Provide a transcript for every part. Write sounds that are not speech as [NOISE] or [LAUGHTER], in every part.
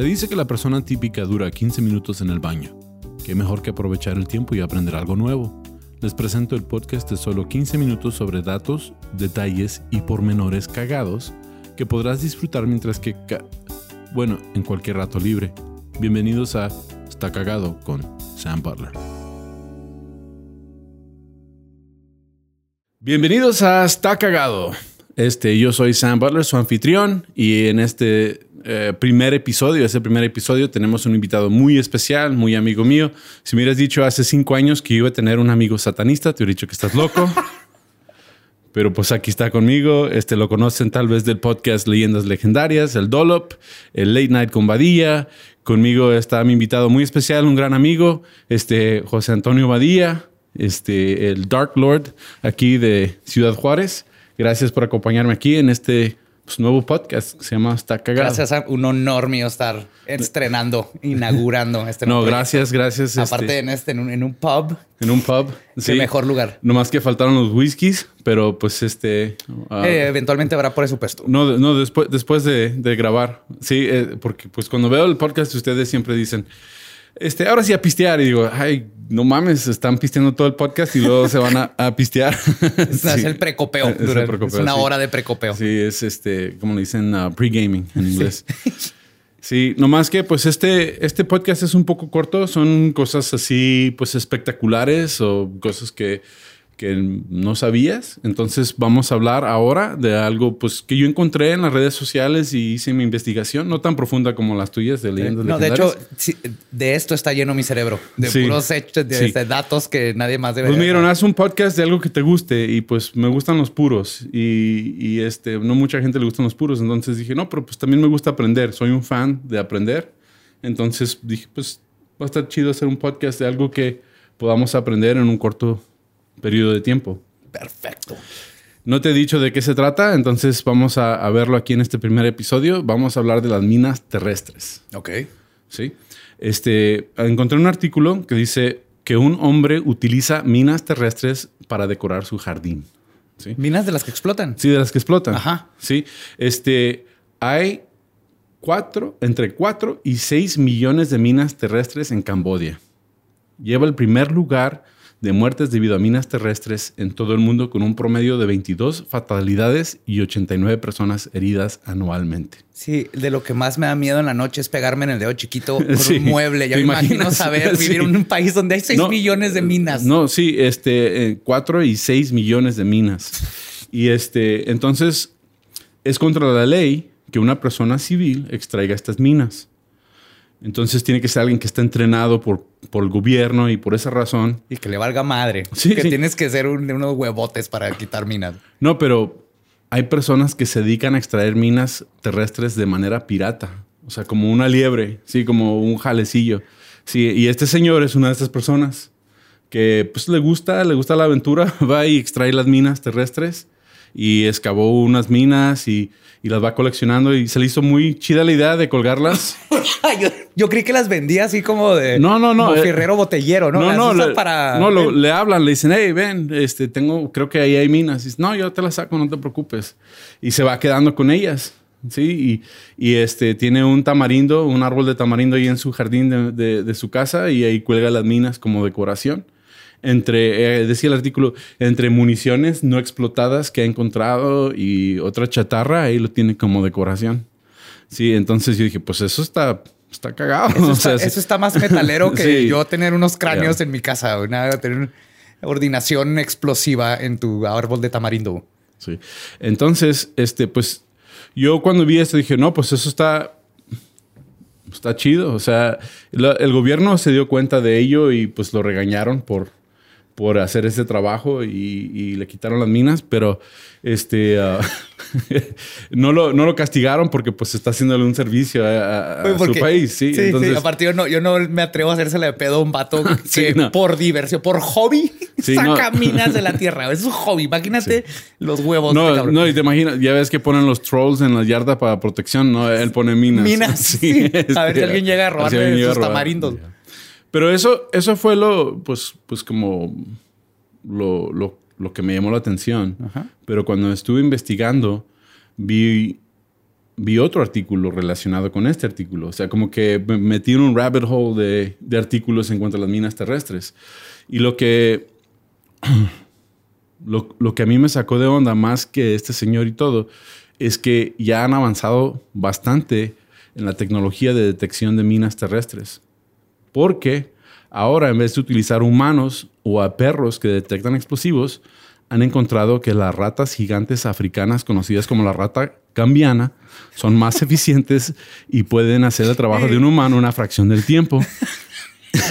Se dice que la persona típica dura 15 minutos en el baño. Qué mejor que aprovechar el tiempo y aprender algo nuevo. Les presento el podcast de solo 15 minutos sobre datos, detalles y pormenores cagados que podrás disfrutar mientras que... bueno, en cualquier rato libre. Bienvenidos a Está Cagado con Sam Butler. Bienvenidos a Está Cagado. Este, yo soy Sam Butler, su anfitrión, y en este eh, primer episodio, ese primer episodio, tenemos un invitado muy especial, muy amigo mío. Si me hubieras dicho hace cinco años que iba a tener un amigo satanista, te hubiera dicho que estás loco. [LAUGHS] Pero pues aquí está conmigo. Este lo conocen tal vez del podcast Leyendas Legendarias, el Dolop, el Late Night con Badía. Conmigo está mi invitado muy especial, un gran amigo, este José Antonio Badía, este el Dark Lord aquí de Ciudad Juárez. Gracias por acompañarme aquí en este pues, nuevo podcast que se llama Está Cagado. Gracias a un honor mío estar estrenando, inaugurando este No, gracias, gracias. Aparte este, en este, en un, pub. En un pub. Sí. El mejor lugar. No más que faltaron los whiskies, pero pues este. Ah, eh, eventualmente habrá presupuesto. No, no, después, después de, grabar. Sí, eh, porque pues cuando veo el podcast, ustedes siempre dicen este, ahora sí a pistear. Y digo, ay, no mames, están pisteando todo el podcast y luego se van a, pistear. [LAUGHS] Es el precopeo. Es, una hora de precopeo. Sí, es este, como le dicen, uh, pre-gaming en inglés. [LAUGHS] Sí. no nomás que pues este, este podcast es un poco corto, son cosas así pues espectaculares o cosas que que no sabías. Entonces vamos a hablar ahora de algo pues que yo encontré en las redes sociales y hice mi investigación, no tan profunda como las tuyas de leyendas No, de hecho, de esto está lleno mi cerebro, de puros hechos, de, datos que nadie más debe. Pues me dijeron, haz un podcast de algo que te guste y pues me gustan los puros y, y, este, no mucha gente le gustan los puros. Entonces dije, no, pero pues también me gusta aprender, soy un fan de aprender. Entonces dije, pues va a estar chido hacer un podcast de algo que podamos aprender en un corto periodo de tiempo. Perfecto. No te he dicho de qué se trata, entonces vamos a, verlo aquí en este primer episodio. Vamos a hablar de las minas terrestres. Ok. Sí. Este, encontré un artículo que dice que un hombre utiliza minas terrestres para decorar su jardín. ¿Sí? Minas de las que explotan. Sí, de las que explotan. Ajá. Sí. Este, hay cuatro, entre cuatro y seis millones de minas terrestres en Cambodia. Lleva el primer lugar de muertes debido a minas terrestres en todo el mundo con un promedio de 22 fatalidades y 89 personas heridas anualmente. Sí, de lo que más me da miedo en la noche es pegarme en el dedo chiquito [LAUGHS] con un mueble. Ya me imagino saber [LAUGHS] vivir en un país donde hay 6 millones de minas. No, sí, este, 4 eh, y 6 millones de minas. Y este, entonces, es contra la ley que una persona civil extraiga estas minas. Entonces tiene que ser alguien que está entrenado por, por el gobierno y por esa razón. Y que le valga madre. Sí, que tienes que ser unos huevotes para quitar minas. No, pero hay personas que se dedican a extraer minas terrestres de manera pirata. O sea, como una liebre, sí, como un jalecillo. Sí, y este señor es una de estas personas que pues le gusta, le gusta la aventura, [LAUGHS] va y extrae las minas terrestres y excavó unas minas y, las va coleccionando y se le hizo muy chida la idea de colgarlas. [LAUGHS] yo, creí que las vendía así como de no, no, no, como eh, botellero, ¿no? No, no, le, para no le hablan, le dicen, hey, ven, este, tengo, creo que ahí hay minas. Y dice, no, yo te las saco, no te preocupes. Y se va quedando con ellas. Sí, y, este tiene un tamarindo, un árbol de tamarindo ahí en su jardín de, de su casa y ahí cuelga las minas como decoración entre, eh, decía el artículo, entre municiones no explotadas que ha encontrado y otra chatarra, ahí lo tiene como decoración. Sí, entonces yo dije, pues eso está, está cagado. Eso, [LAUGHS] está, más metalero [LAUGHS] que yo tener unos cráneos en mi casa, una, tener una ordinación explosiva en tu árbol de tamarindo. Sí. Entonces, este, pues yo cuando vi esto dije, no, pues eso está está chido. O sea, el gobierno se dio cuenta de ello y pues lo regañaron por, por hacer ese trabajo y, le quitaron las minas, pero este ah, [LAUGHS] no, lo, no lo castigaron porque pues está haciéndole un servicio a, su país. Sí, sí, Entonces, aparte yo no, yo no me atrevo a hacérsele de pedo a un vato [LAUGHS] que por diversión, por hobby, [LAUGHS] saca minas de la tierra. Es un hobby. Imagínate los huevos. No, no, y te imaginas, ya ves que ponen los trolls en la yarda para protección, ¿no? Él pone minas. Minas, sí. a ver si este, alguien llega a robarle sus tamarindos. Pero eso, eso fue lo, pues, pues como lo, lo, que me llamó la atención. Pero cuando estuve investigando, vi vi otro artículo relacionado con este artículo. O sea, como que me metí en un rabbit hole de, de artículos en cuanto a las minas terrestres. Y lo que, [CLEARS THROAT] lo, lo, que a mí me sacó de onda más que este señor y todo, es que ya han avanzado bastante en la tecnología de detección de minas terrestres. Porque ahora, en vez de utilizar humanos o a perros que detectan explosivos, han encontrado que las ratas gigantes africanas, conocidas como la rata cambiana, son más [LAUGHS] eficientes y pueden hacer el trabajo de un humano una fracción del tiempo.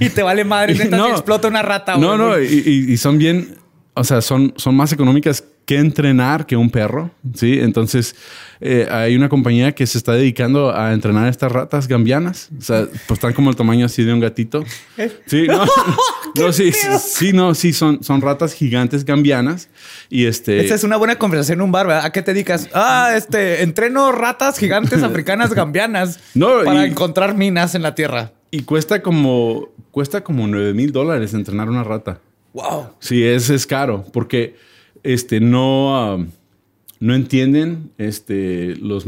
y te vale madre, [LAUGHS] no, explota una rata. No, no, y, son bien, o sea, son, son más económicas que entrenar que un perro, ¿sí? Entonces, eh, hay una compañía que se está dedicando a entrenar estas ratas gambianas. O sea, pues están como el tamaño así de un gatito. ¿Eh? Sí, no, [LAUGHS] no sí, sí, no, sí, son, son ratas gigantes gambianas. Y este... Esta es una buena conversación en un bar, ¿verdad? ¿A qué te dedicas? Ah, este, entreno ratas gigantes [LAUGHS] africanas gambianas no, para encontrar minas en la tierra. Y cuesta como, cuesta como 9 mil dólares entrenar una rata. Wow. Sí, es, es caro porque este, no, no entienden este, los,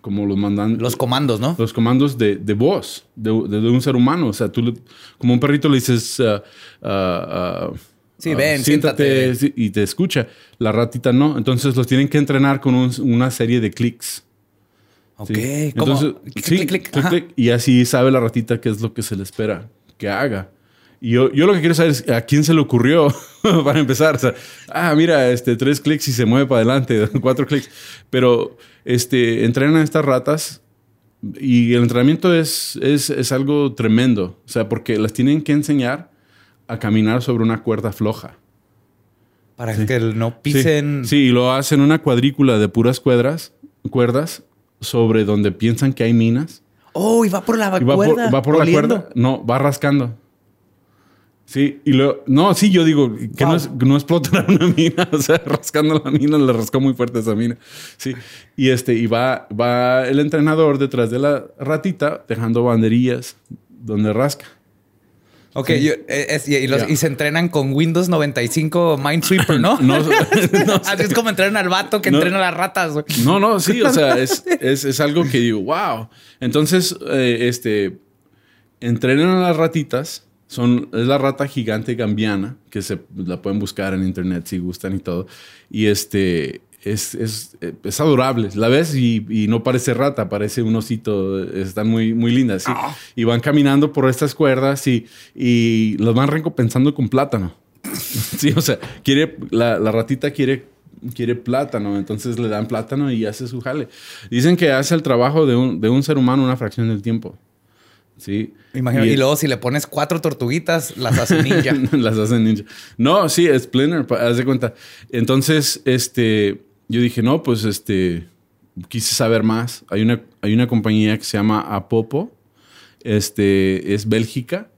como los mandan Los comandos, ¿no? Los comandos de, de voz de, de, un ser humano. O sea, tú como un perrito le dices... Uh, uh, uh, sí, ven, siéntate. Y te escucha. La ratita no. Entonces los tienen que entrenar con una serie de clics. Ok. Entonces, clic, clic, clic, y así sabe la ratita qué es lo que se le espera que haga. Y yo, yo, lo que quiero saber es a quién se le ocurrió [LAUGHS] para empezar. O sea, ah, mira, este, tres clics y se mueve para adelante, [LAUGHS] cuatro clics. Pero este, entrenan a estas ratas y el entrenamiento es, es, es, algo tremendo. O sea, porque las tienen que enseñar a caminar sobre una cuerda floja. Para que no pisen. Sí. y lo hacen una cuadrícula de puras cuerdas, cuerdas sobre donde piensan que hay minas. Oh, y va por la cuerda. va por la cuerda. No, va rascando. Sí, y lo, no, sí, yo digo que no, es, no explotar una [LAUGHS] mina, o sea, rascando la mina, le rascó muy fuerte esa mina. Sí, y este, y va, va el entrenador detrás de la ratita dejando banderillas donde rasca. Ok, eh, y, se entrenan con Windows 95 Minesweeper, ¿no? [LAUGHS] [LAUGHS] no, Así es como entrenan al vato que entrena a las ratas. No, no, sí, o sea, es, es, es algo que digo, wow. Entonces, eh, este, entrenan a las ratitas son, es la rata gigante gambiana, que se la pueden buscar en internet si gustan y todo. Y este es, es, es adorable. La ves y, y, no parece rata, parece un osito. Están muy, muy lindas. Ah. Y van caminando por estas cuerdas y, y los van recompensando con plátano. [LAUGHS] sí, o sea, quiere, la, la ratita quiere quiere plátano, entonces le dan plátano y hace su jale. Dicen que hace el trabajo de un, de un ser humano una fracción del tiempo. Sí. Y, luego si le pones cuatro tortuguitas, las hace ninja. [LAUGHS] las hace ninja. No, sí, es Splinter, haz de cuenta. Entonces, este, yo dije, no, pues este, quise saber más. Hay una, hay una compañía que se llama Apopo, este, es Bélgica,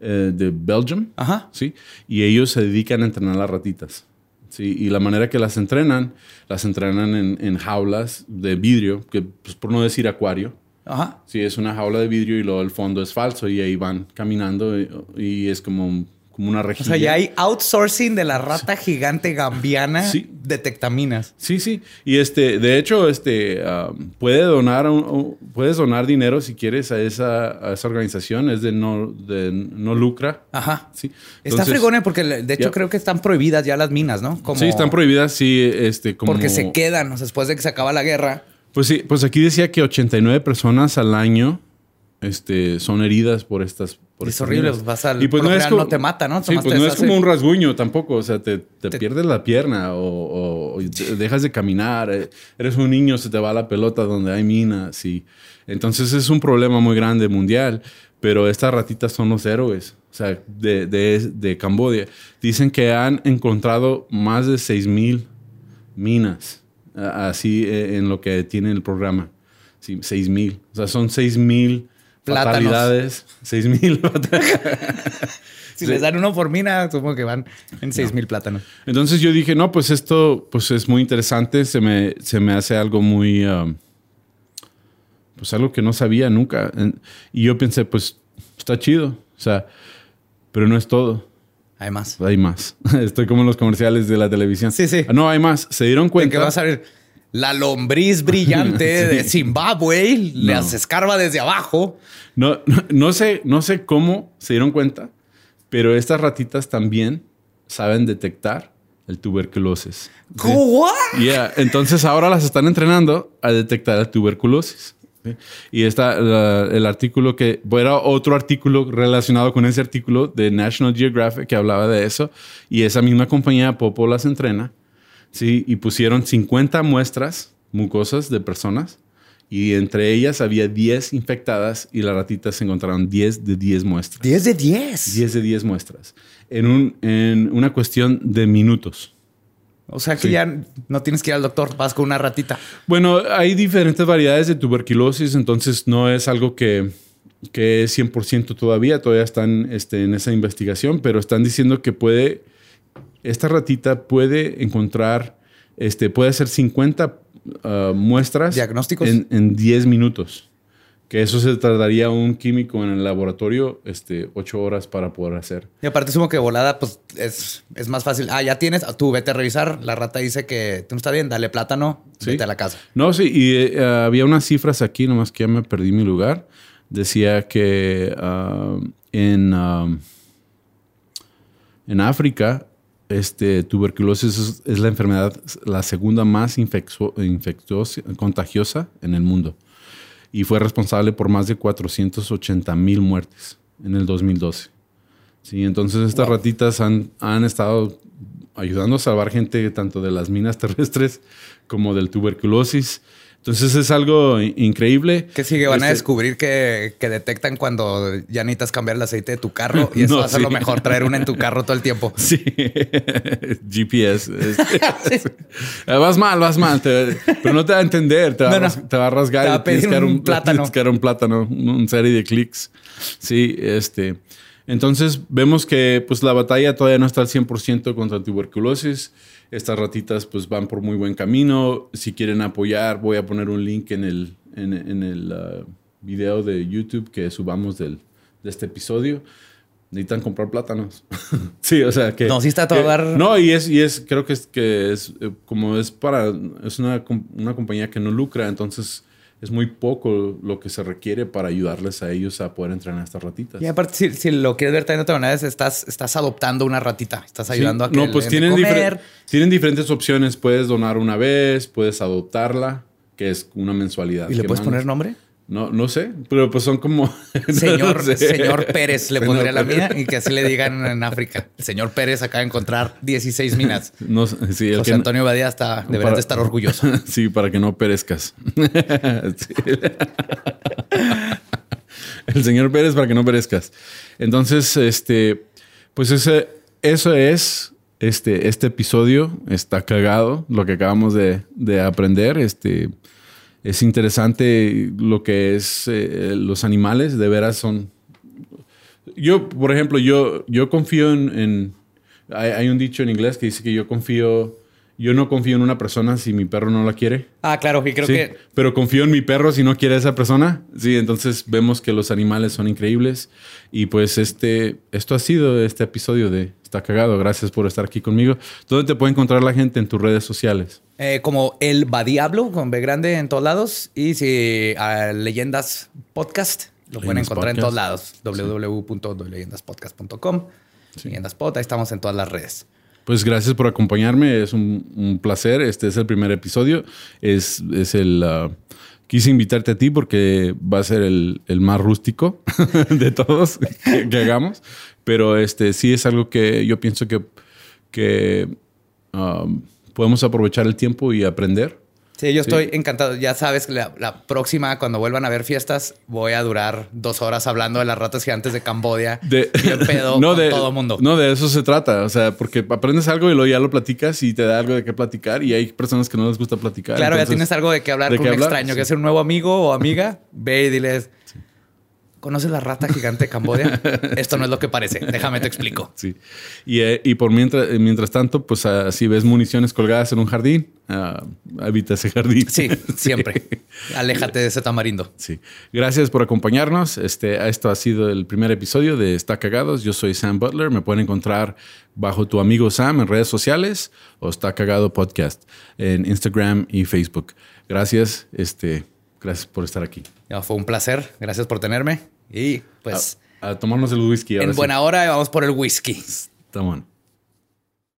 eh, de Belgium. Ajá. Sí. Y ellos se dedican a entrenar las ratitas. Sí, y la manera que las entrenan, las entrenan en, en jaulas de vidrio, que pues, por no decir acuario. Ajá. Sí, es una jaula de vidrio y luego el fondo es falso y ahí van caminando y, es como, como una rejilla. O sea, ya hay outsourcing de la rata gigante gambiana sí. detectaminas. Sí, sí. Y este, de hecho, este, puede donar, puedes donar dinero si quieres a esa, a esa organización. Es de no, de no lucra. Ajá. Sí. Está fregone porque de hecho creo que están prohibidas ya las minas, ¿no? Como, sí, están prohibidas, sí, este, como... Porque se quedan, después de que se acaba la guerra pues sí, pues aquí decía que 89 personas al año este, son heridas por estas. Por es horrible, vas al. Y pues no, es como, no te mata, ¿no? Sí, pues no es como un rasguño tampoco. O sea, te, pierdes la pierna o, dejas de caminar. Eh, eres un niño, se te va la pelota donde hay minas. Y entonces es un problema muy grande mundial. Pero estas ratitas son los héroes. O sea, de, de, de Cambodia. Dicen que han encontrado más de 6 mil minas así eh, en lo que tiene el programa. Sí, 6 mil. O sea, son 6 mil fatalidades. 6 mil [LAUGHS] Si les dan uno por mina, supongo que van en 6 mil plátanos. Entonces yo dije, no, pues esto pues es muy interesante. Se me, se me hace algo muy... Um, pues algo que no sabía nunca. Y yo pensé, pues está chido. O sea, pero no es todo. Hay más. Hay más. [LAUGHS] Estoy como en los comerciales de la televisión. Sí, sí. No, hay más. Se dieron cuenta. De que va a salir. la lombriz brillante [LAUGHS] de Zimbabue las escarba desde abajo. No, no, sé, no sé cómo se dieron cuenta, pero estas ratitas también saben detectar el tuberculosis. ¿What? Yeah. Entonces ahora las están entrenando a detectar el tuberculosis. Y está el artículo que era otro artículo relacionado con ese artículo de National Geographic que hablaba de eso. Y esa misma compañía, Popo, las entrena. Sí, y pusieron 50 muestras mucosas de personas y entre ellas había 10 infectadas y las ratitas se encontraron 10 de 10 muestras. 10 de 10. 10 de 10 muestras. En, un, en una cuestión de minutos. O sea que ya no tienes que ir al doctor, vas con una ratita. Bueno, hay diferentes variedades de tuberculosis, entonces no es algo que, que es 100% todavía, todavía están este, en esa investigación, pero están diciendo que puede, esta ratita puede encontrar, este, puede hacer 50 ah, muestras diagnósticos en, 10 minutos. Que eso se tardaría un químico en el laboratorio este, ocho horas para poder hacer. Y aparte sumo que volada, pues es, es, más fácil. Ah, ya tienes, tú vete a revisar. La rata dice que tú no está bien, dale plátano, vete a la casa. No, sí, y eh, había unas cifras aquí, nomás que ya me perdí mi lugar. Decía que ah, en, ah, en África este, tuberculosis es, la enfermedad, la segunda más infecciosa, contagiosa en el mundo. Y fue responsable por más de 480 mil muertes en el 2012. Sí, entonces estas ratitas han, han estado ayudando a salvar gente tanto de las minas terrestres como del tuberculosis. Entonces es algo increíble. Que sigue, van a este descubrir que, detectan cuando ya necesitas cambiar el aceite de tu carro [LAUGHS] y eso va a ser lo mejor, traer una en tu carro todo el tiempo. [LAUGHS] Sí, [LAUGHS] GPS. Vas mal, vas mal, pero no te va a entender, te va, a rasgar. Te va a pedir un, plátano. un plátano, una serie de clics. Sí, este... Entonces vemos que pues la batalla todavía no está al 100% contra tuberculosis. Estas ratitas pues van por muy buen camino. Si quieren apoyar, voy a poner un link en el, en, el uh, video de YouTube que subamos del, de este episodio. Necesitan comprar plátanos. [LAUGHS] sí, o sea que... No, sí está todo dar... No, y es, y es, creo que es, que es eh, como es para, es una, una compañía que no lucra, entonces es muy poco lo que se requiere para ayudarles a ellos a poder entrenar a estas ratitas. Y aparte, si, lo quieres ver también de otra manera, estás, estás adoptando una ratita, estás ayudando a que No, pues tienen, tienen diferentes opciones. Puedes donar una vez, puedes adoptarla, que es una mensualidad. ¿Y le puedes poner nombre? No, no sé, pero pues son como. [LAUGHS] Señor, señor Pérez le [LAUGHS] pondría la mía y que así le digan en África. El señor Pérez acaba de encontrar 16 minas. [LAUGHS] No, sí, José Antonio Badía está, debería de estar orgulloso. Sí, para que no perezcas. El señor Pérez para que no perezcas. Entonces, este, pues ese, eso es este, este episodio. Está cagado lo que acabamos de, de aprender. Este es interesante lo que es eh, los animales, de veras son... Yo, por ejemplo, yo, yo confío en... hay, un dicho en inglés que dice que yo confío... Yo no confío en una persona si mi perro no la quiere. Ah, claro, y creo que... Pero confío en mi perro si no quiere a esa persona. Sí, entonces vemos que los animales son increíbles. Y pues este, esto ha sido este episodio de Está Cagado. Gracias por estar aquí conmigo. ¿Dónde te puede encontrar la gente en tus redes sociales? Eh, como El Diablo con B grande en todos lados. Y si a Leyendas Podcast, lo pueden encontrar en todos lados. www.leyendaspodcast.com. Leyendas Pod, ahí estamos en todas las redes. Pues gracias por acompañarme, es un, placer. Este es el primer episodio. Es, es el. Uh, quise invitarte a ti porque va a ser el, más rústico [LAUGHS] de todos que, hagamos. Pero este sí es algo que yo pienso que, que um, podemos aprovechar el tiempo y aprender. Sí, yo estoy encantado. Ya sabes que la, próxima, cuando vuelvan a haber fiestas, voy a durar dos horas hablando de las ratas gigantes de Cambodia. De, [LAUGHS] bien pedo [LAUGHS] no, de, todo mundo. No, de eso se trata. O sea, porque aprendes algo y luego ya lo platicas y te da algo de qué platicar. Y hay personas que no les gusta platicar. Claro, ya tienes algo de qué hablar con un extraño, que es un nuevo amigo o amiga. Ve y diles. ¿Conoces la rata gigante de Cambodia? [LAUGHS] Esto no es lo que parece. Déjame te explico. [LAUGHS] Sí. Y, eh, por mientras, mientras tanto, pues ah, si ves municiones colgadas en un jardín, uh, evita ese jardín. [LAUGHS] Sí, siempre. Aléjate de ese tamarindo. Sí. Gracias por acompañarnos. Este, esto ha sido el primer episodio de Está Cagados. Yo soy Sam Butler. Me pueden encontrar bajo tu amigo Sam en redes sociales o Está Cagado Podcast en Instagram y Facebook. Gracias. Este, gracias por estar aquí. fue un placer. Gracias por tenerme. Y pues. A, tomarnos el whisky. en buena hora vamos por el whisky. Está bueno.